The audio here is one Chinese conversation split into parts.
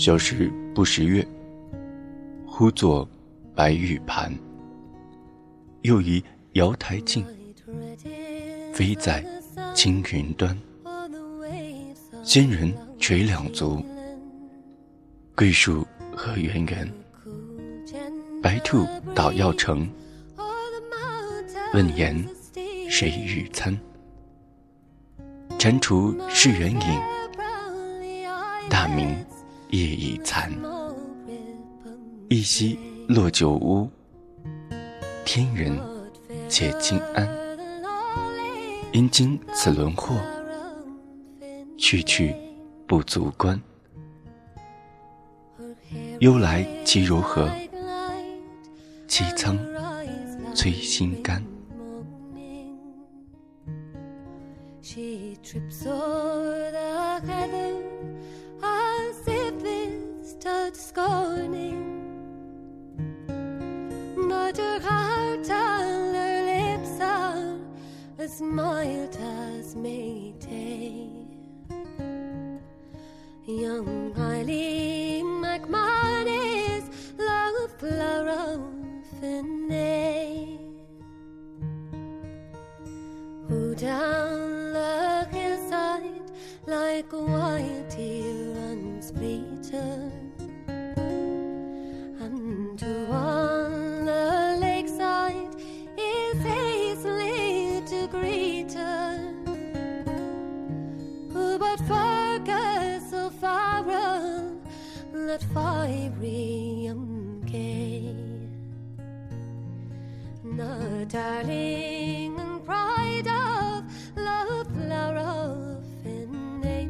小时不识月，呼作白玉盘。又疑瑶台镜，飞在青云端。仙人垂两足，桂树何圆圆。白兔捣药成，问言谁与餐？蟾蜍是圆影，大明夜已残。一夕落酒屋，天人且轻安。因经此轮祸，去去不足观。忧来其如何？凄苍催心肝。She trips o'er the But her heart and her lips are as mild as May day. Young Eileen McMahon love flower of Finney. Who down the hillside like a wild deer runs bleater that fiery young gay the darling and pride of love flower of Finney.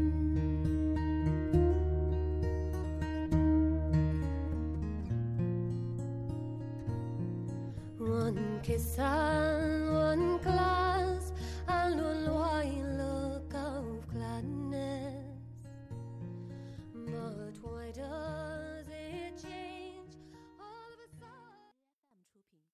One kiss and one glass and one